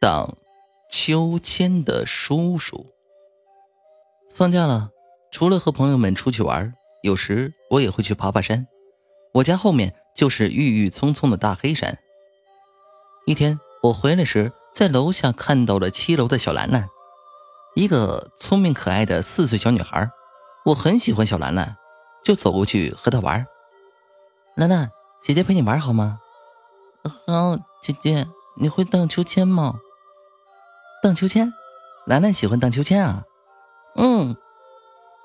荡秋千的叔叔。放假了，除了和朋友们出去玩，有时我也会去爬爬山。我家后面就是郁郁葱葱的大黑山。一天我回来时，在楼下看到了七楼的小兰兰，一个聪明可爱的四岁小女孩。我很喜欢小兰兰，就走过去和她玩。兰兰，姐姐陪你玩好吗？好，姐姐，你会荡秋千吗？荡秋千，兰兰喜欢荡秋千啊。嗯，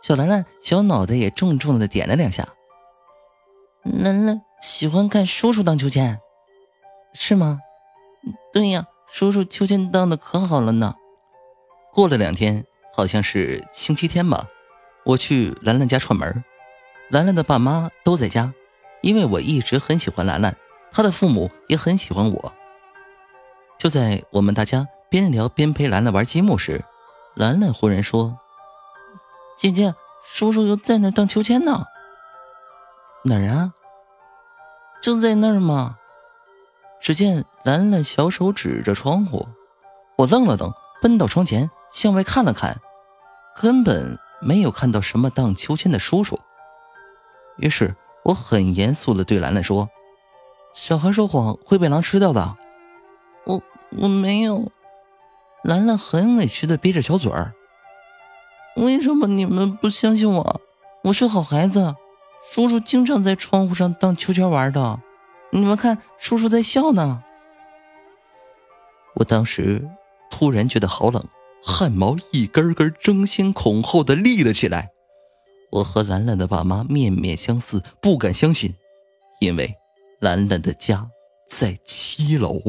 小兰兰小脑袋也重重的点了两下。兰兰喜欢看叔叔荡秋千，是吗？对呀，叔叔秋千荡的可好了呢。过了两天，好像是星期天吧，我去兰兰家串门，兰兰的爸妈都在家，因为我一直很喜欢兰兰。她的父母也很喜欢我。就在我们大家边聊边陪兰兰玩积木时，兰兰忽然说：“姐姐，叔叔又在那荡秋千呢。”“哪儿啊？”“就在那儿嘛。”只见兰兰小手指着窗户，我愣了愣，奔到窗前向外看了看，根本没有看到什么荡秋千的叔叔。于是我很严肃的对兰兰说。小孩说谎会被狼吃掉的。我我没有。兰兰很委屈的憋着小嘴儿。为什么你们不相信我？我是好孩子。叔叔经常在窗户上荡秋千玩的。你们看，叔叔在笑呢。我当时突然觉得好冷，汗毛一根根争先恐后的立了起来。我和兰兰的爸妈面面相似，不敢相信，因为。兰兰的家在七楼。